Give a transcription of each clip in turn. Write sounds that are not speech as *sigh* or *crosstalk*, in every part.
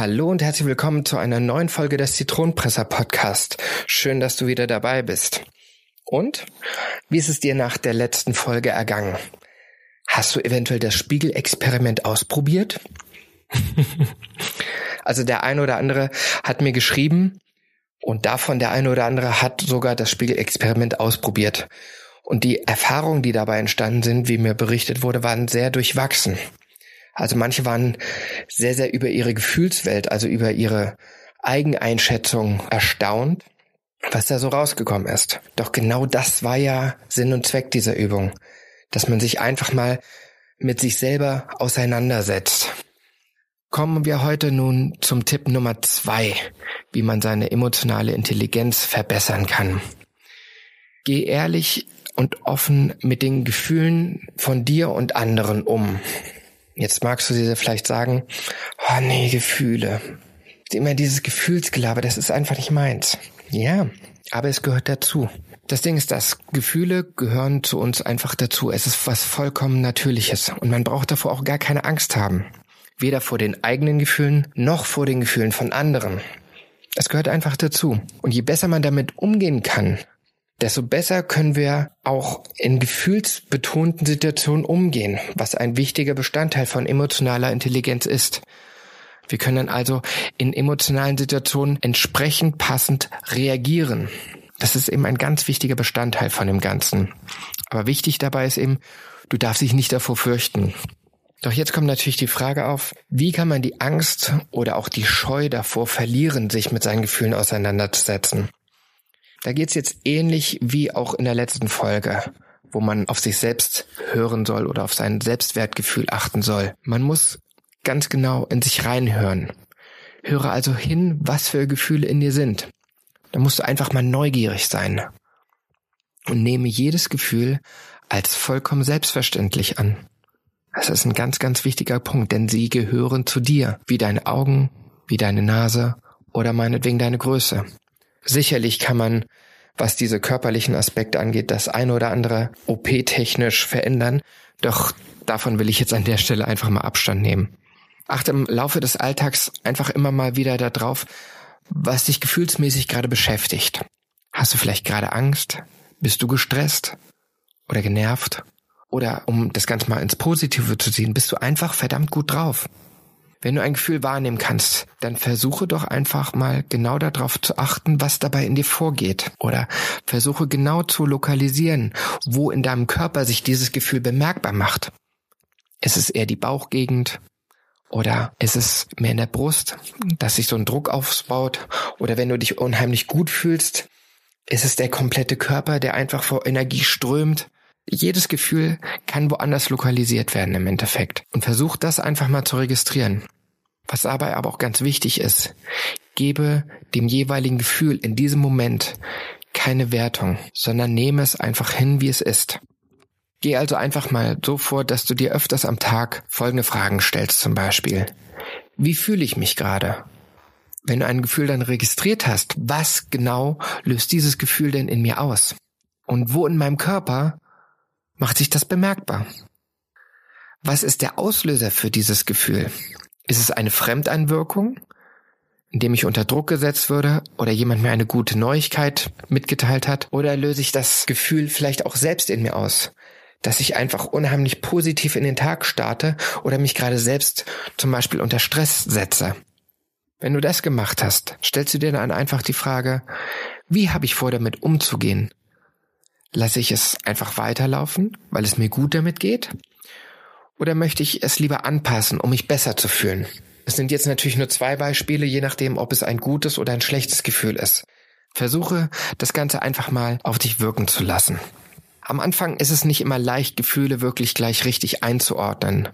Hallo und herzlich willkommen zu einer neuen Folge des Zitronenpresser Podcast. Schön, dass du wieder dabei bist. Und wie ist es dir nach der letzten Folge ergangen? Hast du eventuell das Spiegelexperiment ausprobiert? *laughs* also der eine oder andere hat mir geschrieben und davon der eine oder andere hat sogar das Spiegelexperiment ausprobiert. Und die Erfahrungen, die dabei entstanden sind, wie mir berichtet wurde, waren sehr durchwachsen. Also manche waren sehr, sehr über ihre Gefühlswelt, also über ihre Eigeneinschätzung erstaunt, was da so rausgekommen ist. Doch genau das war ja Sinn und Zweck dieser Übung, dass man sich einfach mal mit sich selber auseinandersetzt. Kommen wir heute nun zum Tipp Nummer zwei, wie man seine emotionale Intelligenz verbessern kann. Geh ehrlich und offen mit den Gefühlen von dir und anderen um. Jetzt magst du dir vielleicht sagen, oh nee, Gefühle. Immer dieses Gefühlsgelaber, das ist einfach nicht meins. Ja, aber es gehört dazu. Das Ding ist das, Gefühle gehören zu uns einfach dazu. Es ist was vollkommen Natürliches und man braucht davor auch gar keine Angst haben. Weder vor den eigenen Gefühlen noch vor den Gefühlen von anderen. Es gehört einfach dazu. Und je besser man damit umgehen kann, desto besser können wir auch in gefühlsbetonten Situationen umgehen, was ein wichtiger Bestandteil von emotionaler Intelligenz ist. Wir können also in emotionalen Situationen entsprechend passend reagieren. Das ist eben ein ganz wichtiger Bestandteil von dem Ganzen. Aber wichtig dabei ist eben, du darfst dich nicht davor fürchten. Doch jetzt kommt natürlich die Frage auf, wie kann man die Angst oder auch die Scheu davor verlieren, sich mit seinen Gefühlen auseinanderzusetzen? Da geht's jetzt ähnlich wie auch in der letzten Folge, wo man auf sich selbst hören soll oder auf sein Selbstwertgefühl achten soll. Man muss ganz genau in sich reinhören. Höre also hin, was für Gefühle in dir sind. Da musst du einfach mal neugierig sein. Und nehme jedes Gefühl als vollkommen selbstverständlich an. Das ist ein ganz, ganz wichtiger Punkt, denn sie gehören zu dir, wie deine Augen, wie deine Nase oder meinetwegen deine Größe. Sicherlich kann man, was diese körperlichen Aspekte angeht, das eine oder andere OP-technisch verändern, doch davon will ich jetzt an der Stelle einfach mal Abstand nehmen. Achte im Laufe des Alltags einfach immer mal wieder darauf, was dich gefühlsmäßig gerade beschäftigt. Hast du vielleicht gerade Angst? Bist du gestresst? Oder genervt? Oder um das Ganze mal ins Positive zu ziehen, bist du einfach verdammt gut drauf? Wenn du ein Gefühl wahrnehmen kannst, dann versuche doch einfach mal genau darauf zu achten, was dabei in dir vorgeht. Oder versuche genau zu lokalisieren, wo in deinem Körper sich dieses Gefühl bemerkbar macht. Ist es eher die Bauchgegend? Oder ist es mehr in der Brust, dass sich so ein Druck aufbaut? Oder wenn du dich unheimlich gut fühlst, ist es der komplette Körper, der einfach vor Energie strömt? Jedes Gefühl kann woanders lokalisiert werden im Endeffekt. Und versuch das einfach mal zu registrieren. Was dabei aber auch ganz wichtig ist, gebe dem jeweiligen Gefühl in diesem Moment keine Wertung, sondern nehme es einfach hin, wie es ist. Geh also einfach mal so vor, dass du dir öfters am Tag folgende Fragen stellst zum Beispiel. Wie fühle ich mich gerade? Wenn du ein Gefühl dann registriert hast, was genau löst dieses Gefühl denn in mir aus? Und wo in meinem Körper macht sich das bemerkbar. Was ist der Auslöser für dieses Gefühl? Ist es eine Fremdeinwirkung, indem ich unter Druck gesetzt würde oder jemand mir eine gute Neuigkeit mitgeteilt hat? Oder löse ich das Gefühl vielleicht auch selbst in mir aus, dass ich einfach unheimlich positiv in den Tag starte oder mich gerade selbst zum Beispiel unter Stress setze? Wenn du das gemacht hast, stellst du dir dann einfach die Frage, wie habe ich vor, damit umzugehen? Lasse ich es einfach weiterlaufen, weil es mir gut damit geht? Oder möchte ich es lieber anpassen, um mich besser zu fühlen? Es sind jetzt natürlich nur zwei Beispiele, je nachdem, ob es ein gutes oder ein schlechtes Gefühl ist. Versuche, das Ganze einfach mal auf dich wirken zu lassen. Am Anfang ist es nicht immer leicht, Gefühle wirklich gleich richtig einzuordnen.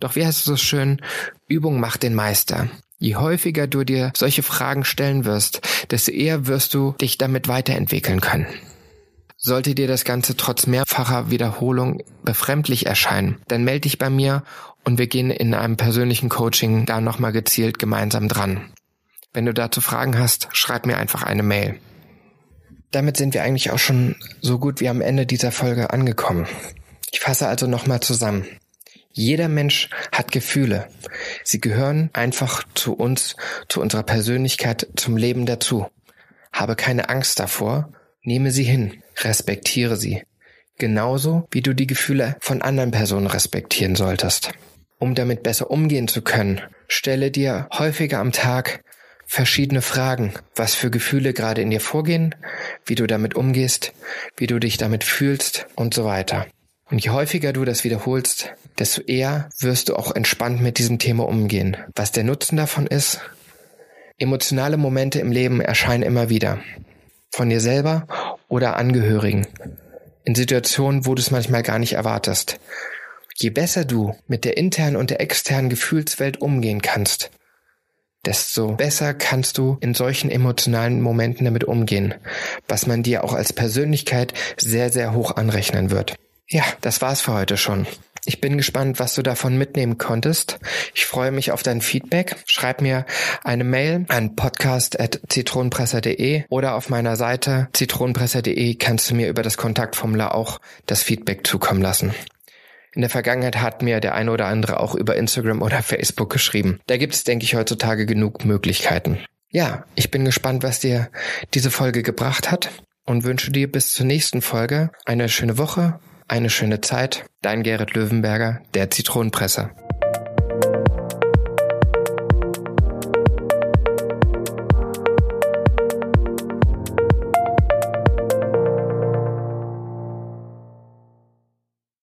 Doch wie heißt es so schön, Übung macht den Meister. Je häufiger du dir solche Fragen stellen wirst, desto eher wirst du dich damit weiterentwickeln können. Sollte dir das Ganze trotz mehrfacher Wiederholung befremdlich erscheinen, dann melde dich bei mir und wir gehen in einem persönlichen Coaching da nochmal gezielt gemeinsam dran. Wenn du dazu Fragen hast, schreib mir einfach eine Mail. Damit sind wir eigentlich auch schon so gut wie am Ende dieser Folge angekommen. Ich fasse also nochmal zusammen. Jeder Mensch hat Gefühle. Sie gehören einfach zu uns, zu unserer Persönlichkeit, zum Leben dazu. Habe keine Angst davor, nehme sie hin, respektiere sie. Genauso wie du die Gefühle von anderen Personen respektieren solltest. Um damit besser umgehen zu können, stelle dir häufiger am Tag verschiedene Fragen, was für Gefühle gerade in dir vorgehen, wie du damit umgehst, wie du dich damit fühlst und so weiter. Und je häufiger du das wiederholst, desto eher wirst du auch entspannt mit diesem Thema umgehen. Was der Nutzen davon ist? Emotionale Momente im Leben erscheinen immer wieder. Von dir selber oder Angehörigen. In Situationen, wo du es manchmal gar nicht erwartest. Je besser du mit der internen und der externen Gefühlswelt umgehen kannst, desto besser kannst du in solchen emotionalen Momenten damit umgehen, was man dir auch als Persönlichkeit sehr, sehr hoch anrechnen wird. Ja, das war's für heute schon. Ich bin gespannt, was du davon mitnehmen konntest. Ich freue mich auf dein Feedback. Schreib mir eine Mail an podcast.zitronenpresser.de oder auf meiner Seite zitronenpresser.de kannst du mir über das Kontaktformular auch das Feedback zukommen lassen. In der Vergangenheit hat mir der eine oder andere auch über Instagram oder Facebook geschrieben. Da gibt es, denke ich, heutzutage genug Möglichkeiten. Ja, ich bin gespannt, was dir diese Folge gebracht hat und wünsche dir bis zur nächsten Folge eine schöne Woche eine schöne Zeit. Dein Gerrit Löwenberger, der Zitronenpresser.